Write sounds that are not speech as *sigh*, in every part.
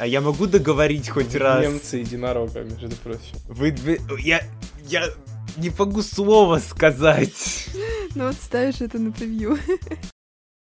А я могу договорить хоть раз? Немцы единорога, между прочим. Вы, вы, я, я не могу слова сказать. Ну вот ставишь это на превью.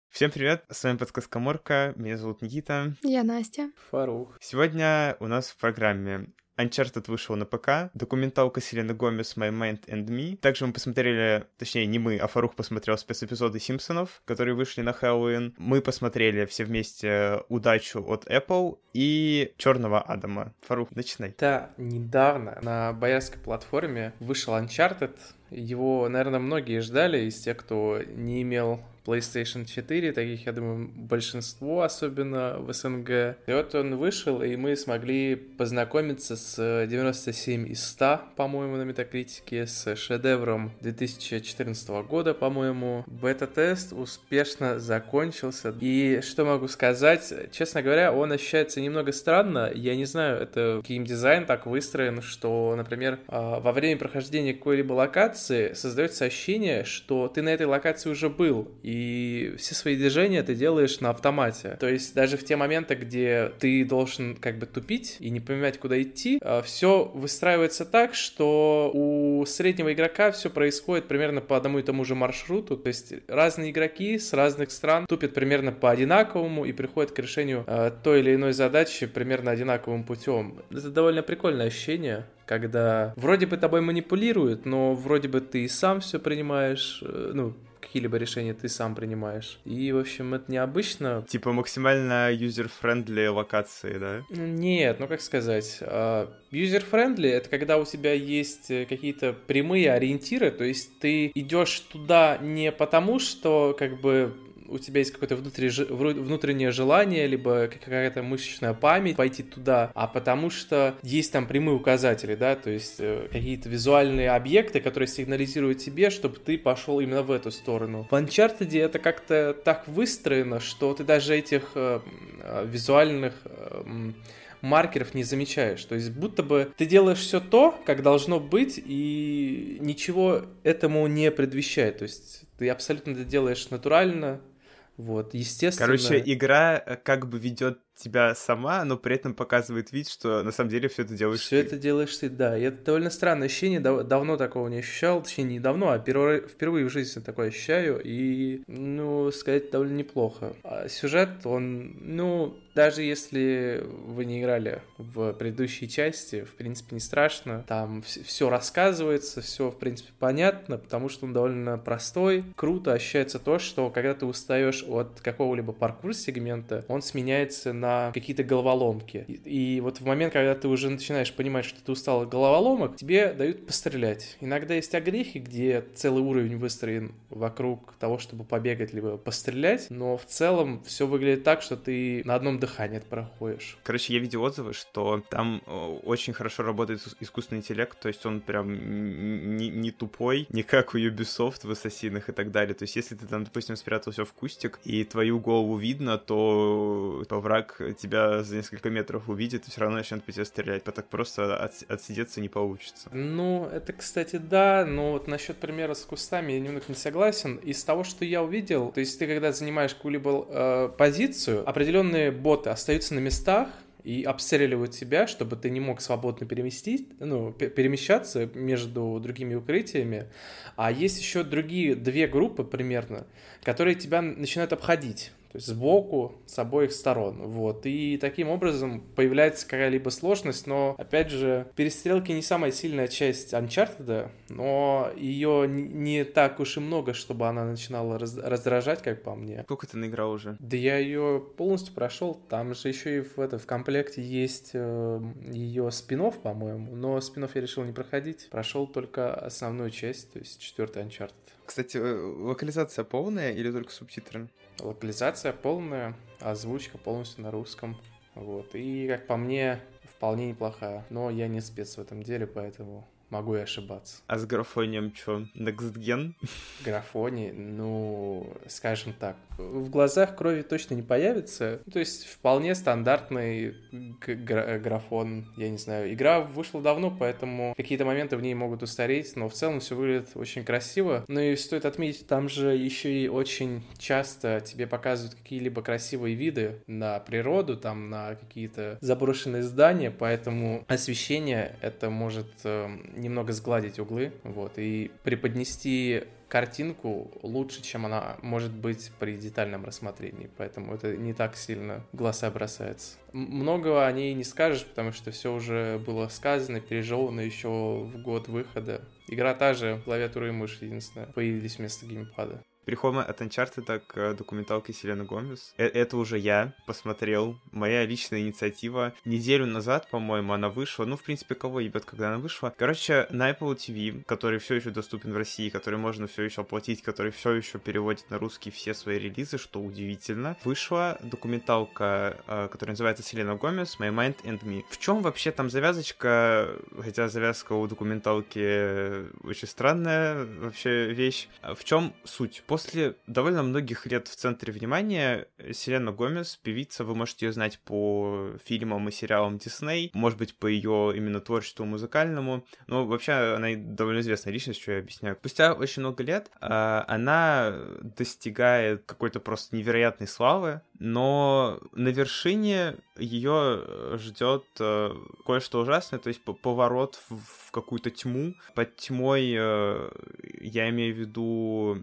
Всем привет, с вами подкаст Коморка, меня зовут Никита. Я Настя. Фарух. Сегодня у нас в программе Uncharted вышел на ПК, документалка Селены Гомес My Mind and Me. Также мы посмотрели, точнее не мы, а Фарух посмотрел спецэпизоды Симпсонов, которые вышли на Хэллоуин. Мы посмотрели все вместе удачу от Apple и Черного Адама. Фарух, начинай. Да, недавно на боярской платформе вышел Uncharted. Его, наверное, многие ждали из тех, кто не имел PlayStation 4, таких, я думаю, большинство, особенно в СНГ. И вот он вышел, и мы смогли познакомиться с 97 из 100, по-моему, на Метакритике, с шедевром 2014 года, по-моему. Бета-тест успешно закончился. И что могу сказать? Честно говоря, он ощущается немного странно. Я не знаю, это геймдизайн так выстроен, что, например, а, во время прохождения какой-либо локации создается ощущение, что ты на этой локации уже был, и все свои движения ты делаешь на автомате. То есть даже в те моменты, где ты должен как бы тупить и не понимать, куда идти, а, все выстраивается так, что у среднего игрока все происходит примерно по одному и тому же маршруту. То есть разные игроки с разных стран тупят примерно по одинаковому и приходят к решению э, той или иной задачи примерно одинаковым путем. Это довольно прикольное ощущение когда вроде бы тобой манипулируют, но вроде бы ты и сам все принимаешь, э, ну, какие-либо решения ты сам принимаешь. И, в общем, это необычно. Типа максимально user-friendly локации, да? Нет, ну как сказать, user-friendly — это когда у тебя есть э, какие-то прямые ориентиры, то есть ты идешь туда не потому, что как бы у тебя есть какое-то внутреннее желание, либо какая-то мышечная память пойти туда, а потому что есть там прямые указатели, да, то есть э, какие-то визуальные объекты, которые сигнализируют тебе, чтобы ты пошел именно в эту сторону. В Uncharted это как-то так выстроено, что ты даже этих э, э визуальных маркеров не замечаешь. То есть будто бы ты делаешь все то, как должно быть, и ничего этому не предвещает. То есть ты абсолютно это делаешь натурально, вот, естественно. Короче, игра э, как бы ведет тебя сама, но при этом показывает вид, что на самом деле все это делаешь все ты. это делаешь ты, да. И это довольно странное ощущение, дав- давно такого не ощущал, точнее, не давно, а первый, впервые в жизни такое ощущаю, и, ну, сказать, довольно неплохо. А сюжет, он, ну, даже если вы не играли в предыдущей части, в принципе, не страшно. Там все рассказывается, все, в принципе, понятно, потому что он довольно простой. Круто ощущается то, что когда ты устаешь от какого-либо паркур-сегмента, он сменяется на на какие-то головоломки. И, и вот в момент, когда ты уже начинаешь понимать, что ты устал от головоломок, тебе дают пострелять. Иногда есть огрехи, где целый уровень выстроен вокруг того, чтобы побегать, либо пострелять, но в целом все выглядит так, что ты на одном дыхании это проходишь. Короче, я видел отзывы, что там очень хорошо работает искусственный интеллект, то есть он прям не, не тупой, не как у Ubisoft в Ассасинах и так далее. То есть если ты там, допустим, спрятался в кустик, и твою голову видно, то, то враг тебя за несколько метров увидит и все равно начнет по тебе стрелять. По так просто от, отсидеться не получится. Ну, это, кстати, да, но вот насчет примера с кустами я немного не согласен. Из того, что я увидел, то есть ты когда занимаешь какую-либо э, позицию, определенные боты остаются на местах, и обстреливают тебя, чтобы ты не мог свободно переместить, ну, перемещаться между другими укрытиями. А есть еще другие две группы примерно, которые тебя начинают обходить то есть сбоку, с обоих сторон, вот, и таким образом появляется какая-либо сложность, но, опять же, перестрелки не самая сильная часть Uncharted, но ее не так уж и много, чтобы она начинала раз раздражать, как по мне. Сколько ты наиграл уже? Да я ее полностью прошел, там же еще и в, это, в комплекте есть э, ее спин по-моему, но спин я решил не проходить, прошел только основную часть, то есть четвертый Uncharted. Кстати, э, локализация полная или только субтитры? Локализация полная, озвучка полностью на русском. Вот. И, как по мне, вполне неплохая. Но я не спец в этом деле, поэтому Могу и ошибаться. А с графонием что, Next Gen? Графоний, ну, скажем так, в глазах крови точно не появится. То есть вполне стандартный графон, я не знаю. Игра вышла давно, поэтому какие-то моменты в ней могут устареть, но в целом все выглядит очень красиво. Ну и стоит отметить, там же еще и очень часто тебе показывают какие-либо красивые виды на природу, там на какие-то заброшенные здания, поэтому освещение это может э, немного сгладить углы, вот, и преподнести картинку лучше, чем она может быть при детальном рассмотрении, поэтому это не так сильно глаза бросается. Многого о ней не скажешь, потому что все уже было сказано, пережевано еще в год выхода. Игра та же, клавиатура и мышь единственное, появились вместо геймпада. Переходим от Uncharted к документалке Селены Гомес. Э, это уже я посмотрел. Моя личная инициатива. Неделю назад, по-моему, она вышла. Ну, в принципе, кого ебет, когда она вышла. Короче, на Apple TV, который все еще доступен в России, который можно все еще оплатить, который все еще переводит на русский все свои релизы, что удивительно, вышла документалка, э, которая называется Селена Гомес My Mind and Me. В чем вообще там завязочка? Хотя завязка у документалки очень странная вообще вещь. В чем суть? После довольно многих лет в центре внимания Селена Гомес, певица, вы можете ее знать по фильмам и сериалам Дисней, может быть, по ее именно творчеству музыкальному, но вообще она довольно известная личность, что я объясняю. Спустя очень много лет а, она достигает какой-то просто невероятной славы, но на вершине ее ждет э, кое-что ужасное, то есть поворот в какую-то тьму. Под тьмой э, я имею в виду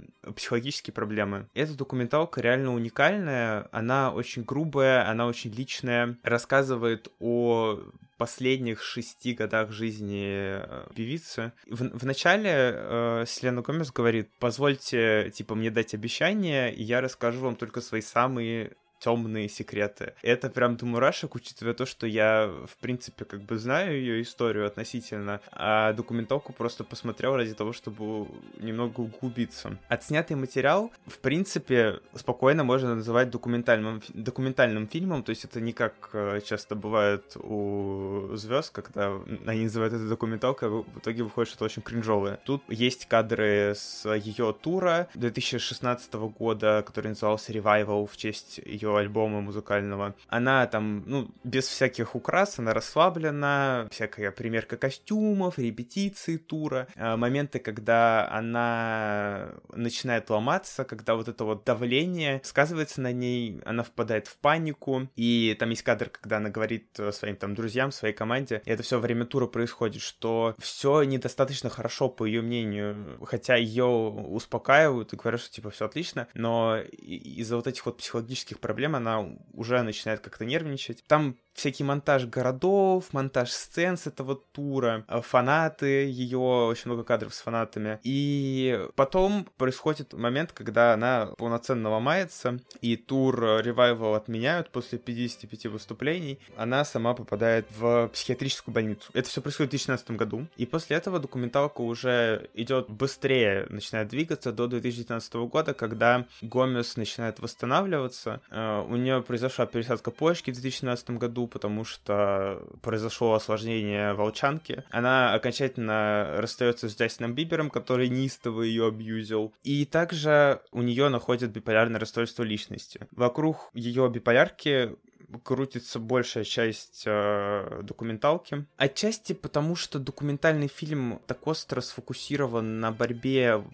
психологические проблемы. Эта документалка реально уникальная, она очень грубая, она очень личная, рассказывает о последних шести годах жизни э, певицы. В, в начале э, Селена Гомес говорит, позвольте, типа, мне дать обещание, и я расскажу вам только свои самые темные секреты. Это прям до мурашек, учитывая то, что я, в принципе, как бы знаю ее историю относительно, а документалку просто посмотрел ради того, чтобы немного углубиться. Отснятый материал, в принципе, спокойно можно называть документальным, документальным фильмом, то есть это не как э, часто бывает у звезд, когда они называют это документалкой, а в итоге выходит что-то очень кринжовое. Тут есть кадры с ее тура 2016 года, который назывался Revival в честь ее альбома музыкального. Она там, ну, без всяких украс, она расслаблена, всякая примерка костюмов, репетиции тура, а, моменты, когда она начинает ломаться, когда вот это вот давление сказывается на ней, она впадает в панику, и там есть кадр, когда она говорит своим там друзьям, своей команде, и это все время тура происходит, что все недостаточно хорошо, по ее мнению, хотя ее успокаивают и говорят, что типа все отлично, но из-за вот этих вот психологических проблем проблем, она уже начинает как-то нервничать. Там всякий монтаж городов, монтаж сцен с этого тура, э, фанаты ее, очень много кадров с фанатами. И потом происходит момент, когда она полноценно ломается, и тур Revival отменяют после 55 выступлений. Она сама попадает в психиатрическую больницу. Это все происходит в 2016 году. И после этого документалка уже идет быстрее, начинает двигаться до 2019 года, когда Гомес начинает восстанавливаться. Э, у нее произошла пересадка почки в 2017 году, году, потому что произошло осложнение волчанки. Она окончательно расстается с Джастином Бибером, который неистово ее абьюзил. И также у нее находят биполярное расстройство личности. Вокруг ее биполярки крутится большая часть э, документалки. Отчасти потому, что документальный фильм так остро сфокусирован на борьбе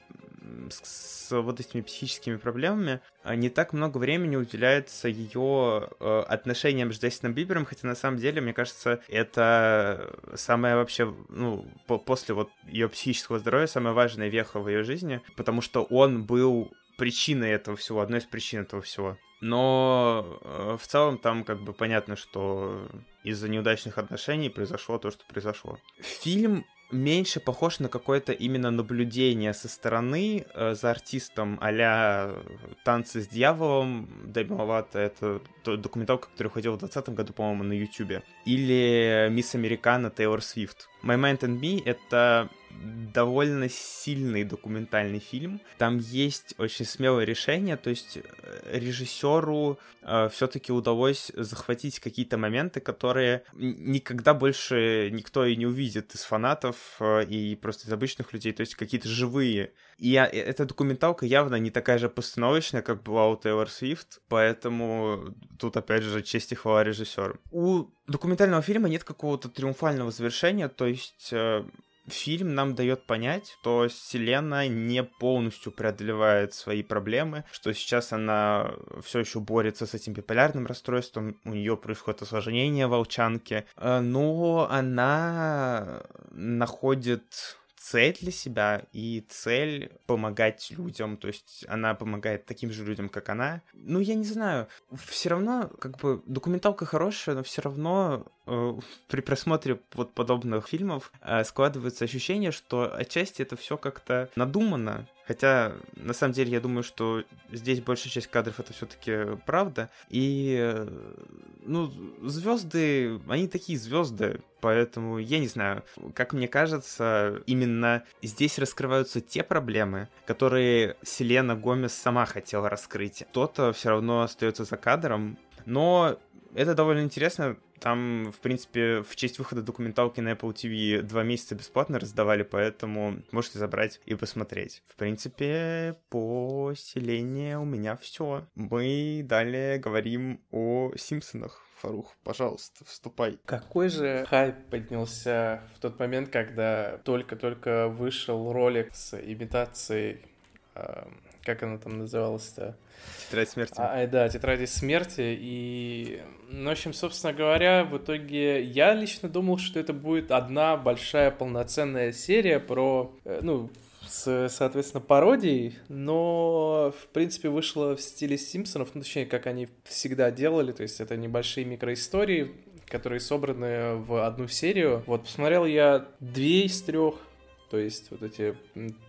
с, с вот этими психическими проблемами, а не так много времени уделяется ее э, отношениям с Джастином Бибером, хотя на самом деле, мне кажется, это самое вообще, ну, по после вот ее психического здоровья, самая важная веха в ее жизни, потому что он был причиной этого всего, одной из причин этого всего. Но э, в целом там как бы понятно, что из-за неудачных отношений произошло то, что произошло. Фильм меньше похож на какое-то именно наблюдение со стороны э, за артистом а «Танцы с дьяволом» Дэби Ловато. Это документалка, которая выходила в 2020 году, по-моему, на Ютубе. Или «Мисс Американа» Тейлор Свифт. «My Mind and Me» — это довольно сильный документальный фильм. Там есть очень смелое решение, то есть э, режиссеру э, все-таки удалось захватить какие-то моменты, которые никогда больше никто и не увидит из фанатов, э, и просто из обычных людей, то есть какие-то живые. И я, э, эта документалка явно не такая же постановочная, как была у Тейлор Свифт, поэтому тут, опять же, честь и хвала режиссеру. У документального фильма нет какого-то триумфального завершения, то есть э, фильм нам дает понять, что Вселенная не полностью преодолевает свои проблемы, что сейчас она все еще борется с этим биполярным расстройством, у нее происходит осложнение волчанки, э, но она находит цель для себя и цель помогать людям, то есть она помогает таким же людям, как она. Ну, я не знаю, все равно, как бы, документалка хорошая, но все равно э, при просмотре вот подобных фильмов э, складывается ощущение, что отчасти это все как-то надумано, Хотя, на самом деле, я думаю, что здесь большая часть кадров это все-таки правда. И, ну, звезды, они такие звезды, поэтому я не знаю. Как мне кажется, именно здесь раскрываются те проблемы, которые Селена Гомес сама хотела раскрыть. Кто-то все равно остается за кадром, но это довольно интересно, там, в принципе, в честь выхода документалки на Apple TV два месяца бесплатно раздавали, поэтому можете забрать и посмотреть. В принципе, по селению у меня все. Мы далее говорим о Симпсонах. Фарух, пожалуйста, вступай. Какой же хайп поднялся в тот момент, когда только-только вышел ролик с имитацией, э, как она там называлась-то? Тетрадь смерти. А, да, тетради смерти. И, ну, в общем, собственно говоря, в итоге я лично думал, что это будет одна большая полноценная серия про, э, ну, с, соответственно, пародией, но, в принципе, вышло в стиле Симпсонов, ну, точнее, как они всегда делали, то есть это небольшие микроистории, которые собраны в одну серию. Вот, посмотрел я две из трех, то есть вот эти...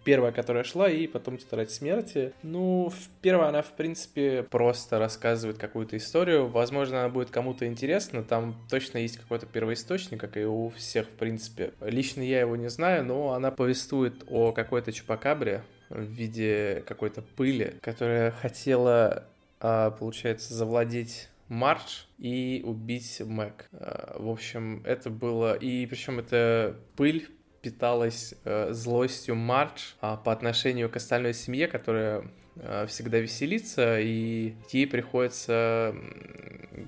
Первая, которая шла, и потом Тетрадь смерти. Ну, первая, она, в принципе, просто рассказывает какую-то историю. Возможно, она будет кому-то интересна. Там точно есть какой-то первоисточник, как и у всех, в принципе. Лично я его не знаю, но она повествует о какой-то чупакабре в виде какой-то пыли, которая хотела, а, получается, завладеть Марч и убить Мэг. А, в общем, это было... И причем это пыль питалась э, злостью Мардж э, по отношению к остальной семье, которая э, всегда веселится, и ей приходится,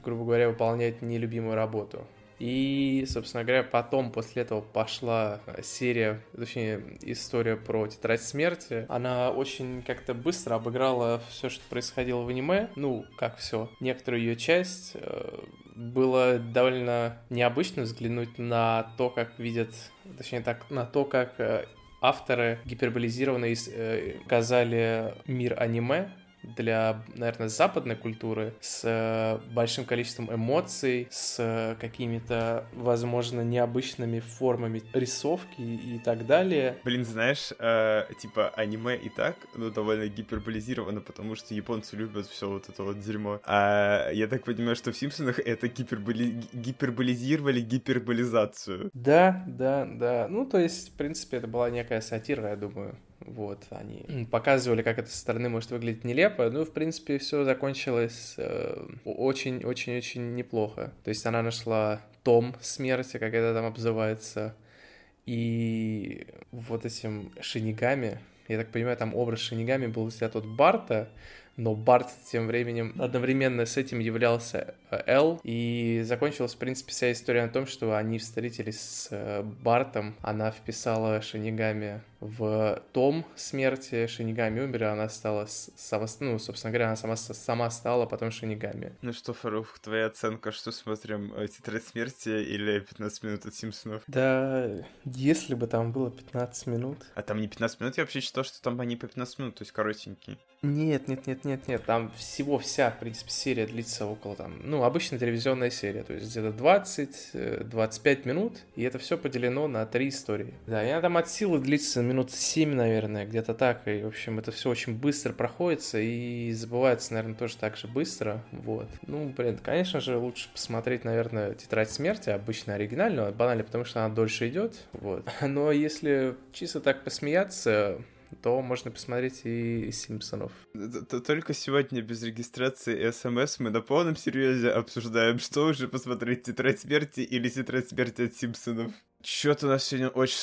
грубо говоря, выполнять нелюбимую работу. И, собственно говоря, потом после этого пошла серия, точнее, история про тетрадь смерти. Она очень как-то быстро обыграла все, что происходило в аниме. Ну, как все. Некоторую ее часть э, было довольно необычно взглянуть на то, как видят, точнее так, на то, как э, авторы гиперболизированно э, показали мир аниме, для, наверное, западной культуры с э, большим количеством эмоций, с какими-то, возможно, необычными формами рисовки и так далее. Блин, знаешь, э, типа аниме и так, ну, довольно гиперболизировано, потому что японцы любят все вот это вот дерьмо. А я так понимаю, что в Симпсонах это гиперболи... гиперболизировали гиперболизацию. Да, да, да. Ну, то есть, в принципе, это была некая сатира, я думаю. Вот, они показывали, как это со стороны может выглядеть нелепо. Ну, в принципе, все закончилось очень-очень-очень э, неплохо. То есть она нашла том смерти, как это там обзывается, и вот этим шинигами, я так понимаю, там образ шинигами был взят от Барта, но Барт тем временем одновременно с этим являлся э, Эл, и закончилась, в принципе, вся история на том, что они встретились с э, Бартом, она вписала Шинигами в том смерти Шинигами умер, она стала сама, ну, собственно говоря, она сама, сама стала потом Шинигами. Ну что, Фарух, твоя оценка, что смотрим, э, Тетрадь смерти или 15 минут от Симпсонов? Да, если бы там было 15 минут. А там не 15 минут, я вообще считал, что там они по 15 минут, то есть коротенькие. Нет, нет, нет, нет, нет, там всего вся, в принципе, серия длится около там, ну, обычная телевизионная серия, то есть где-то 20-25 э, минут, и это все поделено на три истории. Да, и она там от силы длится минут 7, наверное, где-то так, и, в общем, это все очень быстро проходится и забывается, наверное, тоже так же быстро, вот. Ну, блин, конечно же, лучше посмотреть, наверное, «Тетрадь смерти», обычно оригинальную, банально, потому что она дольше идет, вот. *laughs* Но если чисто так посмеяться, то можно посмотреть и Симпсонов. Только сегодня без регистрации и смс мы на полном серьезе обсуждаем, что уже посмотреть «Тетрадь смерти» или «Тетрадь смерти от Симпсонов». Что-то у нас сегодня очень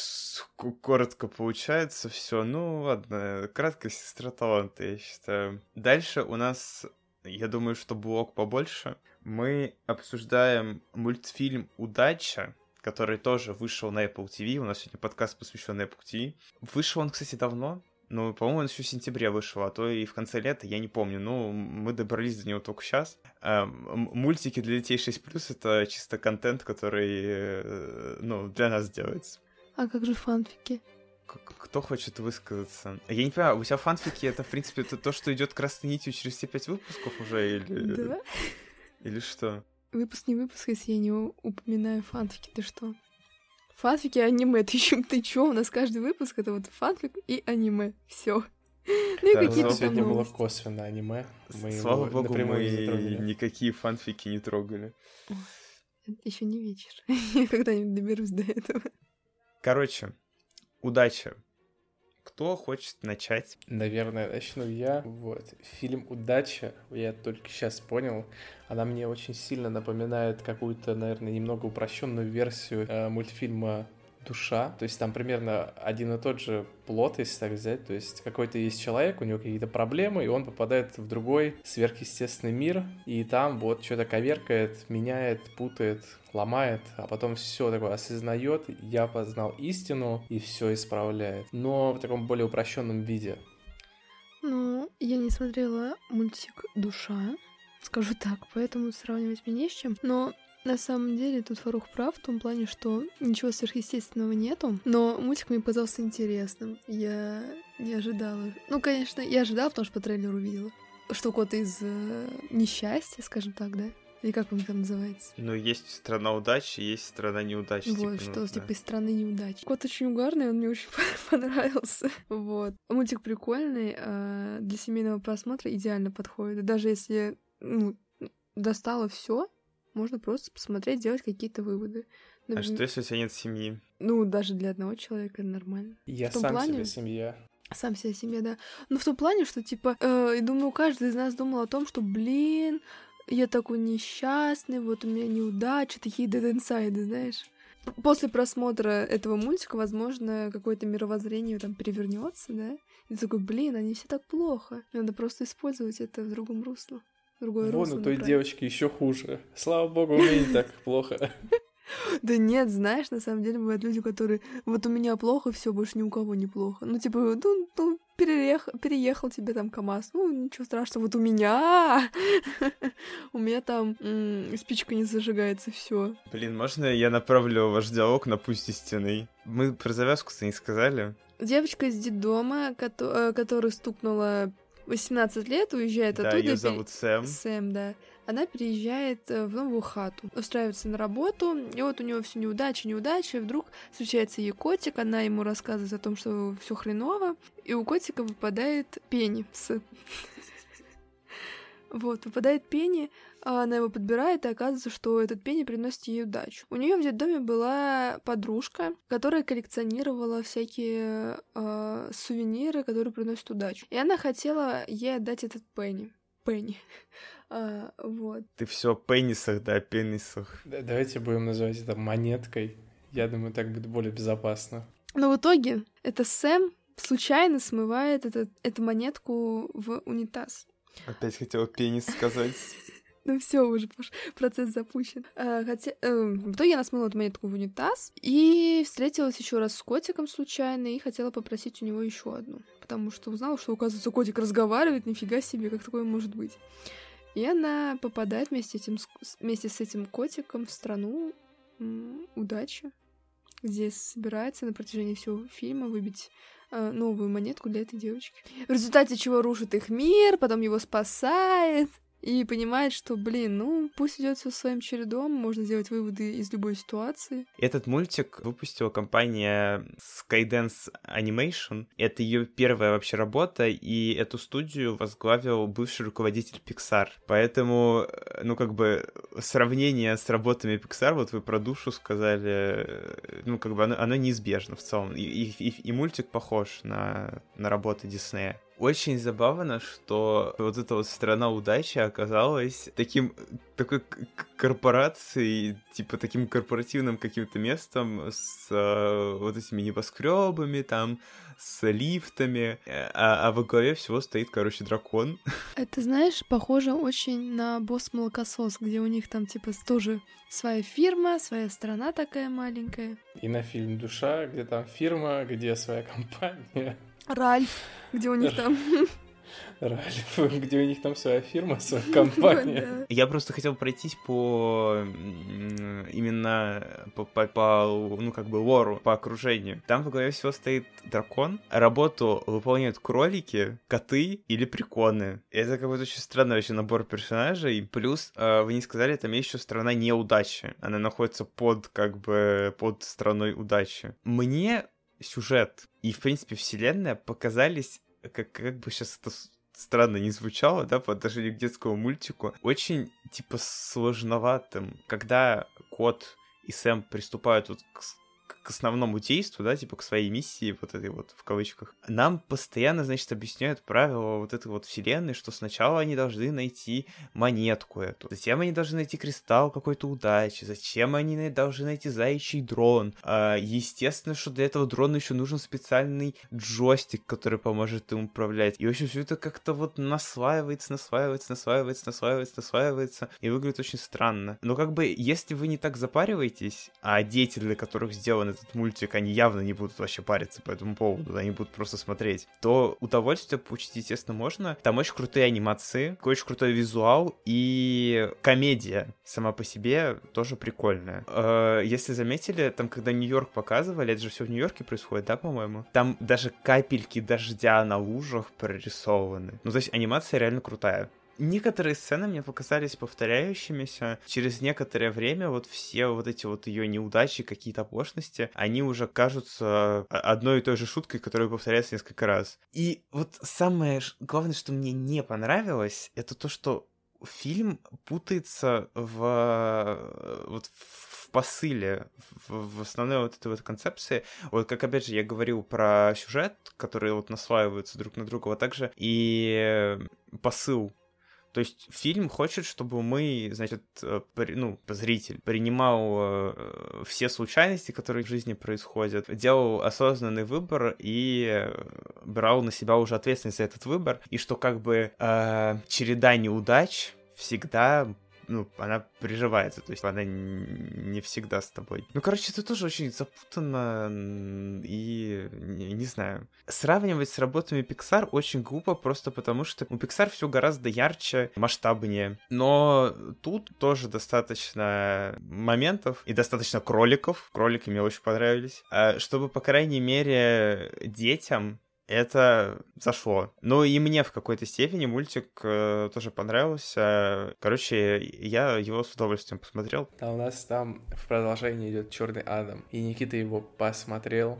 коротко получается все. Ну, ладно, краткость сестра таланта, я считаю. Дальше у нас, я думаю, что блок побольше. Мы обсуждаем мультфильм «Удача», который тоже вышел на Apple TV. У нас сегодня подкаст посвящен Apple TV. Вышел он, кстати, давно. Ну, по-моему, он еще в сентябре вышел, а то и в конце лета, я не помню. Ну, мы добрались до него только сейчас. А, мультики для детей 6+, это чисто контент, который, э, ну, для нас делается. А как же фанфики? Кто хочет высказаться? Я не понимаю, у тебя фанфики это, в принципе, это то, что идет красной нитью через все пять выпусков уже, или... *laughs* Да? Или что? Выпуск не выпуск, если я не упоминаю фанфики, ты что? Фанфики и аниме. *laughs* Ты еще ты чё? У нас каждый выпуск это вот фанфик и аниме. Все. *laughs* Ну и да, какие-то сегодня было косвенно аниме. Мы Слава богу, мы никакие фанфики не трогали. Еще не вечер. *laughs* Я когда-нибудь доберусь до этого. Короче, удачи. Кто хочет начать? Наверное, начну я. Вот. Фильм «Удача», я только сейчас понял, она мне очень сильно напоминает какую-то, наверное, немного упрощенную версию э, мультфильма душа. То есть там примерно один и тот же плод, если так взять. То есть какой-то есть человек, у него какие-то проблемы, и он попадает в другой сверхъестественный мир, и там вот что-то коверкает, меняет, путает, ломает, а потом все такое осознает, я познал истину, и все исправляет. Но в таком более упрощенном виде. Ну, я не смотрела мультик «Душа», скажу так, поэтому сравнивать мне не с чем. Но на самом деле тут Фарух прав в том плане, что ничего сверхъестественного нету, но мультик мне показался интересным. Я не ожидала. Ну, конечно, я ожидала, потому что по трейлеру увидела. Что кот из э, несчастья, скажем так, да? Или как он там называется? Ну, есть страна удачи, есть страна неудачи. Вот, типа, что, ну, типа, да. из страны неудачи. Кот очень угарный, он мне очень *laughs* понравился. Вот. Мультик прикольный, а для семейного просмотра идеально подходит. Даже если ну, достало все, можно просто посмотреть, сделать какие-то выводы. Например, а что, если у тебя нет семьи? Ну, даже для одного человека нормально. Я сам плане... себе семья. Сам себе семья, да. Но в том плане, что, типа, э, я думаю, каждый из нас думал о том, что, блин, я такой несчастный, вот у меня неудачи, такие dead inside, знаешь. После просмотра этого мультика, возможно, какое-то мировоззрение там перевернется, да? И ты такой, блин, они все так плохо. Надо просто использовать это в другом русле другое Вон у той девочки еще хуже. Слава богу, у меня не так *laughs* плохо. *laughs* Да нет, знаешь, на самом деле бывают люди, которые вот у меня плохо, все больше ни у кого не плохо. Ну, типа, ну, ну переехал, переехал тебе там КамАЗ, ну, ничего страшного, вот у меня, *laughs* у меня там спичка не зажигается, все. Блин, можно я направлю ваш диалог на пусть истинный? Мы про завязку-то не сказали. Девочка из детдома, э, которая стукнула 18 лет, уезжает да, оттуда. Ее зовут Сэм. Сэм, да. Она переезжает э, в новую хату, устраивается на работу, и вот у нее все неудача, неудача, и вдруг встречается ей котик, она ему рассказывает о том, что все хреново, и у котика выпадает пени с вот, выпадает Пенни, а она его подбирает, и оказывается, что этот Пенни приносит ей удачу. У нее в детдоме была подружка, которая коллекционировала всякие э, сувениры, которые приносят удачу. И она хотела ей отдать этот Пенни. Пенни. *laughs* А, вот. Ты все о пеннисах, да, о пеннисах. Да, давайте будем называть это монеткой. Я думаю, так будет более безопасно. Но в итоге это Сэм случайно смывает этот, эту монетку в унитаз. Опять хотела пенис сказать. *laughs* Ну все, уже процесс запущен. А, хотя, э, в итоге она смыла эту монетку в унитаз и встретилась еще раз с котиком случайно и хотела попросить у него еще одну. Потому что узнала, что, оказывается, котик разговаривает, нифига себе, как такое может быть. И она попадает вместе, этим, вместе с этим котиком в страну удачи, где собирается на протяжении всего фильма выбить Э, новую монетку для этой девочки. В результате чего рушит их мир, потом его спасает и понимает, что, блин, ну, пусть идет все своим чередом, можно сделать выводы из любой ситуации. Этот мультик выпустила компания Skydance Animation. Это ее первая вообще работа, и эту студию возглавил бывший руководитель Pixar. Поэтому, э, ну, как бы, сравнение с работами Pixar, вот вы про душу сказали, э, ну, как бы, оно, оно неизбежно в целом. И, и, и, и мультик похож на, на работы Диснея. Очень забавно, что вот эта вот страна удачи оказалась таким такой корпорацией, типа таким корпоративным каким-то местом с э, вот этими небоскребами, там, с лифтами, а, а во главе всего стоит, короче, дракон. Это, знаешь, похоже очень на босс молокосос, где у них там, типа, тоже своя фирма, своя страна такая маленькая. И на фильм «Душа», где там фирма, где своя компания. Ральф, где у них там Ральф, *laughs* где у них там своя фирма, своя *laughs* компания. Я просто хотел пройтись по именно по, по, по, ну, как бы лору, по окружению. Там во главе всего стоит дракон. Работу выполняют кролики, коты или приконы. Это какой-то очень странный вообще набор персонажей. Плюс, э, вы не сказали, там есть еще страна неудачи. Она находится под, как бы, под страной удачи. Мне сюжет. И, в принципе, вселенная показались как, как бы сейчас это странно не звучало, да, по отношению к детскому мультику, очень, типа, сложноватым, когда кот и Сэм приступают вот к к основному действию, да, типа к своей миссии, вот этой вот в кавычках, нам постоянно, значит, объясняют правила вот этой вот вселенной, что сначала они должны найти монетку эту, затем они должны найти кристалл какой-то удачи, зачем они должны найти заячий дрон. А, естественно, что для этого дрона еще нужен специальный джойстик, который поможет им управлять. И, в общем, все это как-то вот наслаивается, наслаивается, наслаивается, наслаивается, наслаивается, и выглядит очень странно. Но как бы, если вы не так запариваетесь, а дети, для которых сделаны этот мультик, они явно не будут вообще париться по этому поводу, они будут просто смотреть, то удовольствие получить, естественно, можно. Там очень крутые анимации, очень крутой визуал и комедия сама по себе тоже прикольная. Э, если заметили, там, когда Нью-Йорк показывали, это же все в Нью-Йорке происходит, да, по-моему? Там даже капельки дождя на лужах прорисованы. Ну, то есть анимация реально крутая. Некоторые сцены мне показались повторяющимися. Через некоторое время вот все вот эти вот ее неудачи, какие-то оплошности, они уже кажутся одной и той же шуткой, которая повторяется несколько раз. И вот самое главное, что мне не понравилось, это то, что фильм путается в вот в посыле, в, в основной вот этой вот концепции. Вот как, опять же, я говорил про сюжет, который вот наслаиваются друг на друга, вот также и посыл то есть фильм хочет, чтобы мы, значит, э, ну, зритель принимал э, все случайности, которые в жизни происходят, делал осознанный выбор и э, брал на себя уже ответственность за этот выбор, и что как бы э, череда неудач всегда ну, она приживается, то есть она не всегда с тобой. Ну, короче, это тоже очень запутанно и не, не знаю. Сравнивать с работами Pixar очень глупо, просто потому что у Pixar все гораздо ярче, масштабнее. Но тут тоже достаточно моментов и достаточно кроликов. Кролики мне очень понравились. А, чтобы, по крайней мере, детям это зашло. Ну и мне в какой-то степени мультик э, тоже понравился. Короче, я его с удовольствием посмотрел. А у нас там в продолжении идет Черный Адам. И Никита его посмотрел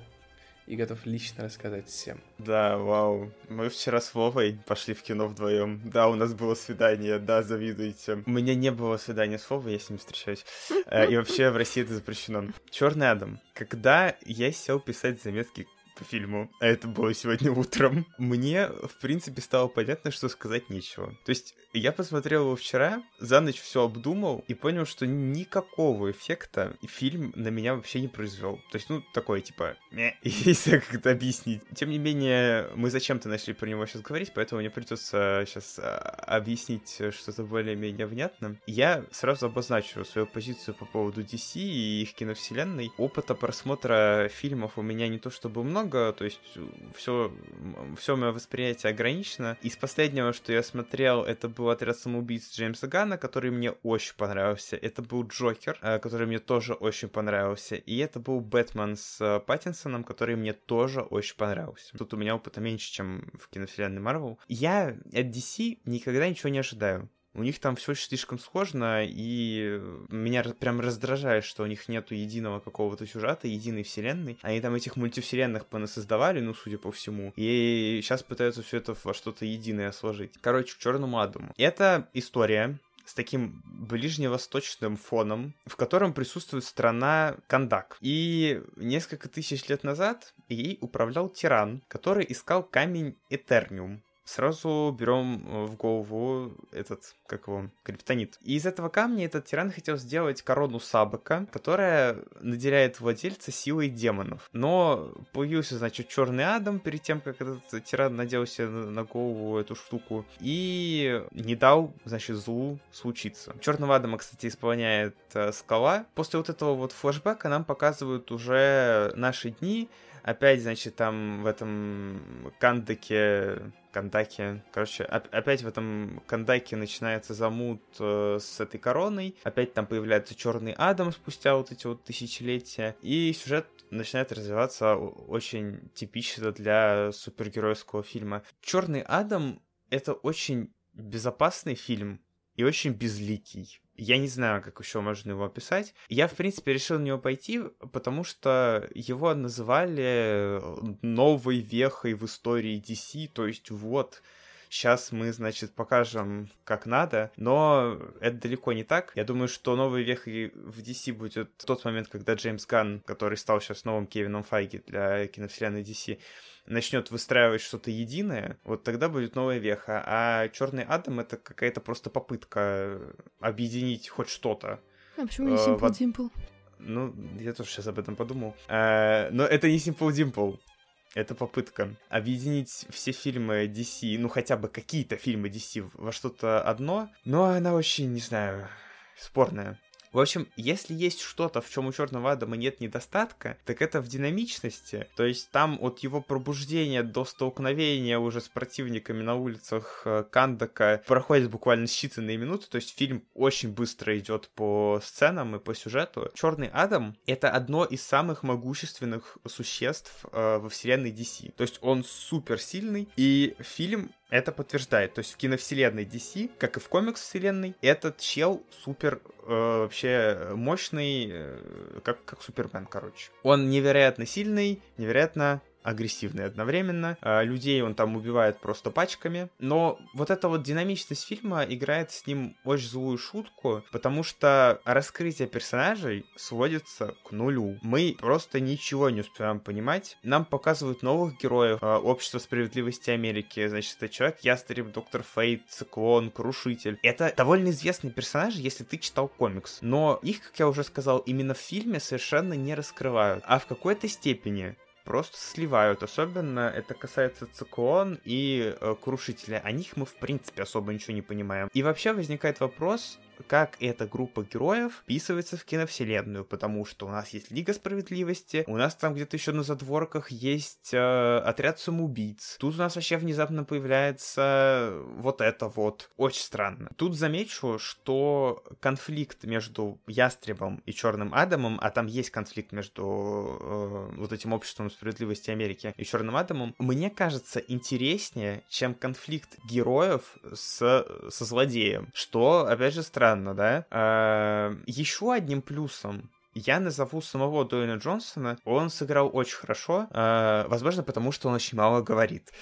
и готов лично рассказать всем. Да, вау. Мы вчера с Вовой пошли в кино вдвоем. Да, у нас было свидание, да, завидуйте. У меня не было свидания с Вовой, я с ним встречаюсь. Э, и вообще в России это запрещено. Черный Адам. Когда я сел писать заметки по фильму, а это было сегодня утром, мне, в принципе, стало понятно, что сказать нечего. То есть я посмотрел его вчера, за ночь все обдумал и понял, что никакого эффекта фильм на меня вообще не произвел. То есть, ну, такое, типа, *laughs* если как это объяснить. Тем не менее, мы зачем-то начали про него сейчас говорить, поэтому мне придется сейчас а, объяснить что-то более-менее внятно. Я сразу обозначу свою позицию по поводу DC и их киновселенной. Опыта просмотра фильмов у меня не то чтобы много, то есть все, все мое восприятие ограничено. Из последнего, что я смотрел, это был «Отряд самоубийц» Джеймса Ганна, который мне очень понравился. Это был «Джокер», э, который мне тоже очень понравился. И это был «Бэтмен» с э, Паттинсоном, который мне тоже очень понравился. Тут у меня опыта меньше, чем в киновселенной Марвел. Я от DC никогда ничего не ожидаю. У них там все слишком сложно, и меня прям раздражает, что у них нету единого какого-то сюжета, единой вселенной. Они там этих мультивселенных понасоздавали, ну, судя по всему, и сейчас пытаются все это во что-то единое сложить. Короче, к Черному Адаму. Это история, с таким ближневосточным фоном, в котором присутствует страна Кандак. И несколько тысяч лет назад ей управлял тиран, который искал камень Этерниум. Сразу берем э, в голову этот, как его, криптонит. И из этого камня этот тиран хотел сделать корону Сабака, которая наделяет владельца силой демонов. Но появился, значит, черный Адам перед тем, как этот тиран надел себе на голову эту штуку и не дал, значит, злу случиться. Черного Адама, кстати, исполняет э, скала. После вот этого вот флешбека нам показывают уже наши дни, опять, значит, там в этом Кандаке, Кандаке, короче, опять в этом Кандаке начинается замут э, с этой короной, опять там появляется Черный Адам спустя вот эти вот тысячелетия, и сюжет начинает развиваться очень типично для супергеройского фильма. Черный Адам это очень безопасный фильм и очень безликий. Я не знаю, как еще можно его описать. Я, в принципе, решил на него пойти, потому что его называли новой вехой в истории DC, то есть вот, сейчас мы, значит, покажем, как надо, но это далеко не так. Я думаю, что новой вехой в DC будет тот момент, когда Джеймс Ганн, который стал сейчас новым Кевином Файги для киновселенной DC, начнет выстраивать что-то единое, вот тогда будет новая веха. А Черный Адам это какая-то просто попытка объединить хоть что-то. А почему не э, Simple Dimple? Ну, я тоже сейчас об этом подумал. А, но это не Simple Dimple. Это попытка объединить все фильмы DC, ну хотя бы какие-то фильмы DC во что-то одно, но она очень, не знаю, спорная. В общем, если есть что-то, в чем у Черного Адама нет недостатка, так это в динамичности. То есть там от его пробуждения до столкновения уже с противниками на улицах э, Кандака проходит буквально считанные минуты. То есть фильм очень быстро идет по сценам и по сюжету. Черный Адам это одно из самых могущественных существ э, во вселенной DC. То есть он супер сильный, и фильм это подтверждает. То есть в киновселенной DC, как и в комикс-вселенной, этот чел супер э, вообще мощный, э, как, как Супермен, короче. Он невероятно сильный, невероятно агрессивный одновременно. А, людей он там убивает просто пачками. Но вот эта вот динамичность фильма играет с ним очень злую шутку, потому что раскрытие персонажей сводится к нулю. Мы просто ничего не успеваем понимать. Нам показывают новых героев. А, Общество справедливости Америки. Значит, это человек, ястреб, доктор Фейт, циклон, крушитель. Это довольно известные персонажи, если ты читал комикс. Но их, как я уже сказал, именно в фильме совершенно не раскрывают. А в какой-то степени просто сливают. Особенно это касается циклон и э, крушителя. О них мы, в принципе, особо ничего не понимаем. И вообще возникает вопрос, как эта группа героев вписывается в киновселенную, потому что у нас есть Лига Справедливости, у нас там где-то еще на задворках есть э, отряд самоубийц. Тут у нас вообще внезапно появляется вот это вот. Очень странно. Тут замечу, что конфликт между Ястребом и Черным Адамом, а там есть конфликт между э, вот этим обществом справедливости Америки и Черным Адамом, мне кажется интереснее, чем конфликт героев с, со злодеем, что, опять же, странно странно, да? А, еще одним плюсом я назову самого Дуэйна Джонсона. Он сыграл очень хорошо. Э, возможно, потому что он очень мало говорит.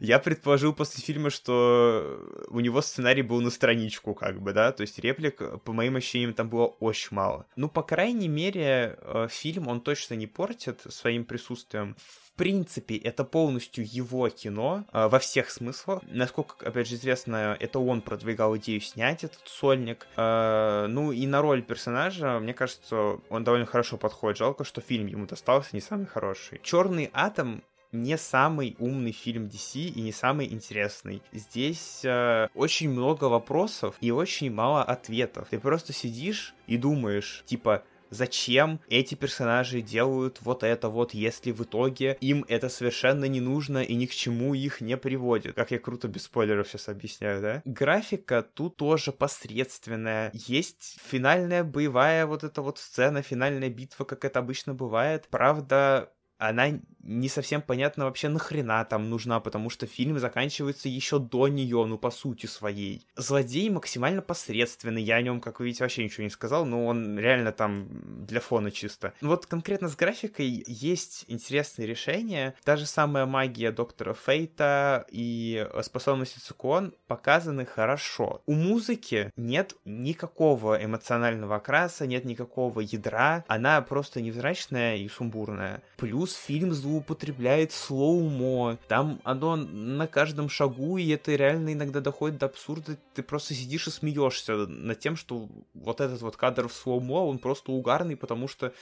Я предположил после фильма, что у него сценарий был на страничку, как бы, да. То есть реплик, по моим ощущениям, там было очень мало. Ну, по крайней мере, э, фильм он точно не портит своим присутствием в принципе, это полностью его кино э, во всех смыслах. Насколько, опять же, известно, это он продвигал идею снять этот сольник. Э, ну и на роль персонажа, мне кажется, он довольно хорошо подходит. Жалко, что фильм ему достался не самый хороший. Черный атом не самый умный фильм DC и не самый интересный. Здесь э, очень много вопросов и очень мало ответов. Ты просто сидишь и думаешь, типа, зачем эти персонажи делают вот это вот, если в итоге им это совершенно не нужно и ни к чему их не приводит. Как я круто без спойлеров сейчас объясняю, да? Графика тут тоже посредственная. Есть финальная боевая вот эта вот сцена, финальная битва, как это обычно бывает. Правда, она не совсем понятно вообще нахрена там нужна, потому что фильм заканчивается еще до нее, ну по сути своей. Злодей максимально посредственный, я о нем, как вы видите, вообще ничего не сказал, но он реально там для фона чисто. Вот конкретно с графикой есть интересные решения. Та же самая магия доктора Фейта и способности Цукуон показаны хорошо. У музыки нет никакого эмоционального окраса, нет никакого ядра, она просто невзрачная и сумбурная. Плюс фильм звучит злоупотребляет слоумо, там оно на каждом шагу, и это реально иногда доходит до абсурда, ты просто сидишь и смеешься над тем, что вот этот вот кадр в слоумо, он просто угарный, потому что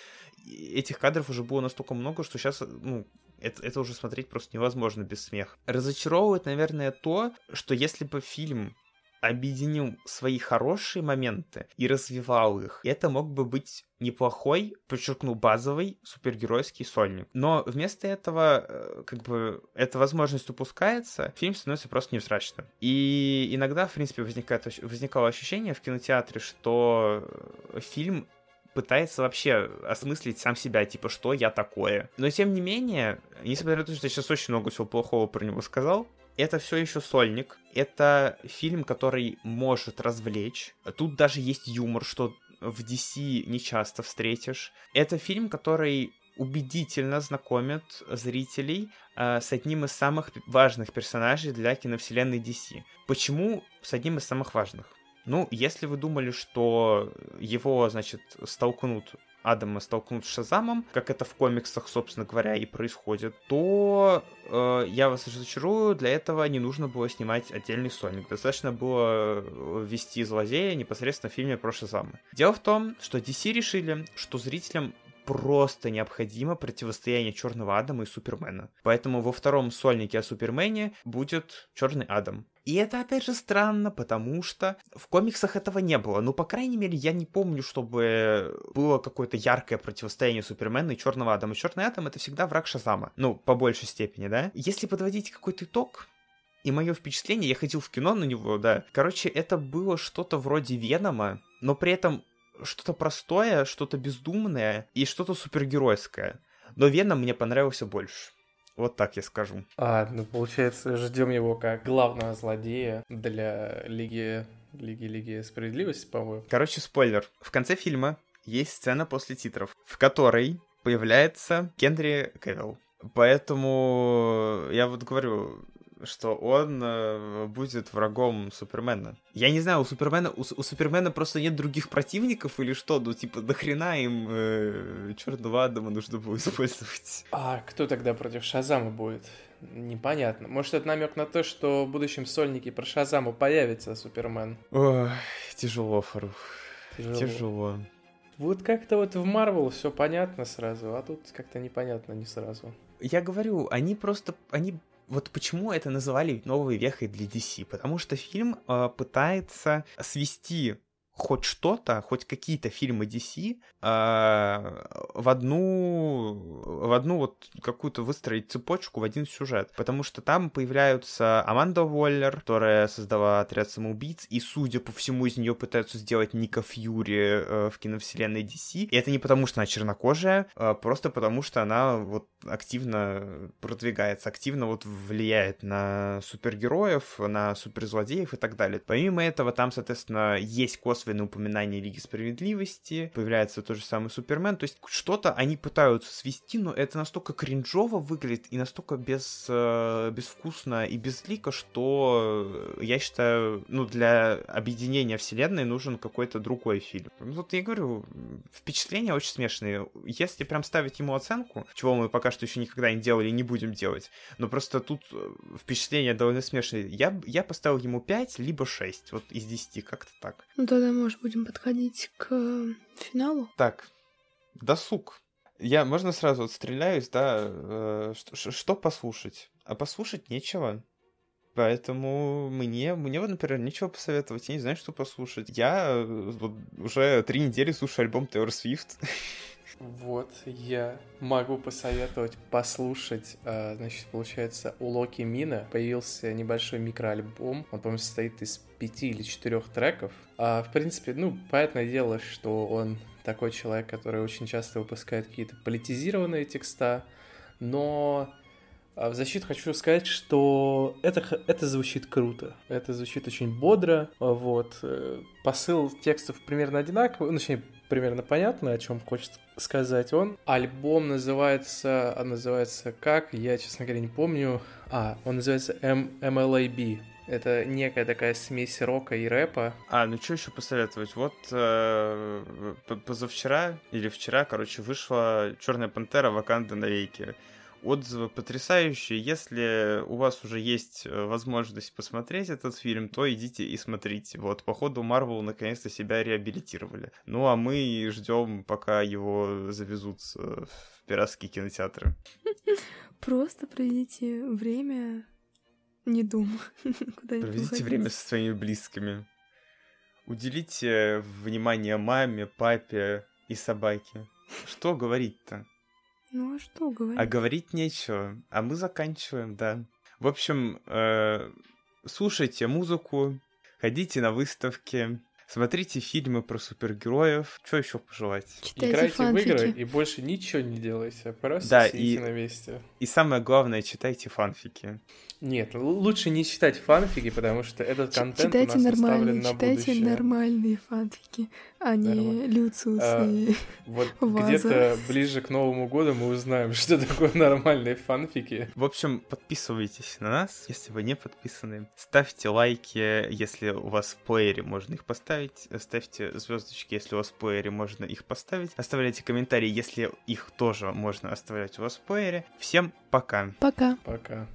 этих кадров уже было настолько много, что сейчас, ну, это, это уже смотреть просто невозможно без смеха. Разочаровывает, наверное, то, что если бы фильм объединил свои хорошие моменты и развивал их, это мог бы быть неплохой, подчеркну, базовый супергеройский сольник. Но вместо этого, э, как бы, эта возможность упускается, фильм становится просто невзрачным. И иногда, в принципе, возникает, возникало ощущение в кинотеатре, что фильм пытается вообще осмыслить сам себя, типа, что я такое. Но тем не менее, несмотря на то, что я сейчас очень много всего плохого про него сказал, это все еще сольник. Это фильм, который может развлечь. Тут даже есть юмор, что в DC не часто встретишь. Это фильм, который убедительно знакомит зрителей э, с одним из самых важных персонажей для киновселенной DC. Почему с одним из самых важных? Ну, если вы думали, что его, значит, столкнут Адама столкнут с Шазамом, как это в комиксах, собственно говоря, и происходит, то э, я вас разочарую, для этого не нужно было снимать отдельный Соник. Достаточно было э, ввести злодея непосредственно в фильме про Шазама. Дело в том, что DC решили, что зрителям просто необходимо противостояние Черного Адама и Супермена. Поэтому во втором сольнике о Супермене будет Черный Адам. И это, опять же, странно, потому что в комиксах этого не было. Ну, по крайней мере, я не помню, чтобы было какое-то яркое противостояние Супермена и Черного Адама. Черный Адам — это всегда враг Шазама. Ну, по большей степени, да? Если подводить какой-то итог, и мое впечатление, я ходил в кино на него, да. Короче, это было что-то вроде Венома, но при этом что-то простое, что-то бездумное и что-то супергеройское. Но Веном мне понравился больше. Вот так я скажу. А, ну получается, ждем его как главного злодея для Лиги Лиги Лиги Справедливости, по-моему. Короче, спойлер. В конце фильма есть сцена после титров, в которой появляется Генри Кевилл. Поэтому я вот говорю, что он э, будет врагом Супермена. Я не знаю, у Супермена у, у Супермена просто нет других противников или что? Ну, типа, нахрена им э, Черного Адама нужно было использовать? А кто тогда против Шазама будет? Непонятно. Может, это намек на то, что в будущем сольнике про Шазаму появится Супермен? Ой, тяжело, Фарух. Тяжело. тяжело. Вот как-то вот в Марвел все понятно сразу, а тут как-то непонятно не сразу. Я говорю, они просто, они вот почему это называли новой вехой для DC? Потому что фильм э, пытается свести хоть что-то, хоть какие-то фильмы DC э, в одну, в одну вот какую-то выстроить цепочку в один сюжет. Потому что там появляются Аманда Уоллер, которая создала отряд самоубийц, и, судя по всему, из нее пытаются сделать Ника Фьюри э, в киновселенной DC. И это не потому, что она чернокожая, а просто потому, что она вот активно продвигается, активно вот влияет на супергероев, на суперзлодеев и так далее. Помимо этого, там, соответственно, есть косвенные косвенное упоминание Лиги Справедливости, появляется тот же самый Супермен, то есть что-то они пытаются свести, но это настолько кринжово выглядит и настолько без, э, безвкусно и безлико, что я считаю, ну, для объединения вселенной нужен какой-то другой фильм. Ну, вот я говорю, впечатления очень смешные. Если прям ставить ему оценку, чего мы пока что еще никогда не делали и не будем делать, но просто тут э, впечатления довольно смешные, я, я поставил ему 5, либо 6, вот из 10, как-то так. Ну, тогда может, будем подходить к финалу? Так, досуг. Я, можно сразу отстреляюсь, да, э, что, что послушать? А послушать нечего. Поэтому мне, мне вот, например, нечего посоветовать, я не знаю, что послушать. Я э, вот, уже три недели слушаю альбом Taylor *laughs* Swift. Вот, я могу посоветовать послушать, а, значит, получается, у Локи Мина появился небольшой микроальбом, он, по-моему, состоит из пяти или четырех треков. А, в принципе, ну, понятное дело, что он такой человек, который очень часто выпускает какие-то политизированные текста, но а, в защиту хочу сказать, что это, это звучит круто, это звучит очень бодро, вот, э, посыл текстов примерно одинаковый, ну, точнее, примерно понятно, о чем хочет сказать он. Альбом называется, а называется как? Я, честно говоря, не помню. А, он называется M MLAB. Это некая такая смесь рока и рэпа. А, ну что еще посоветовать? Вот э, позавчера или вчера, короче, вышла Черная пантера Ваканда навеки. Отзывы потрясающие. Если у вас уже есть э, возможность посмотреть этот фильм, то идите и смотрите. Вот, походу, Марвел наконец-то себя реабилитировали. Ну, а мы ждем, пока его завезут в пиратские кинотеатры. Просто проведите время не дома. *laughs* Проведите время со своими близкими. Уделите внимание маме, папе и собаке. Что говорить-то? Ну а что говорить? А говорить нечего. А мы заканчиваем, да. В общем, э, слушайте музыку, ходите на выставки, Смотрите фильмы про супергероев. Что еще пожелать? Читайте Играйте фанфики. в игры и больше ничего не делайте. Просто да, сидите и, на месте. И самое главное, читайте фанфики. Нет, лучше не читать фанфики, потому что этот контент читайте у нас нормальные, на читайте будущее. нормальные фанфики, а не Люциус а, и Вот *laughs* где-то ближе к Новому году мы узнаем, *laughs* что такое нормальные фанфики. В общем, подписывайтесь на нас, если вы не подписаны. Ставьте лайки, если у вас в плеере можно их поставить. Ставьте звездочки, если у вас в плеере можно их поставить. Оставляйте комментарии, если их тоже можно оставлять у вас в плеере. Всем пока. Пока. Пока.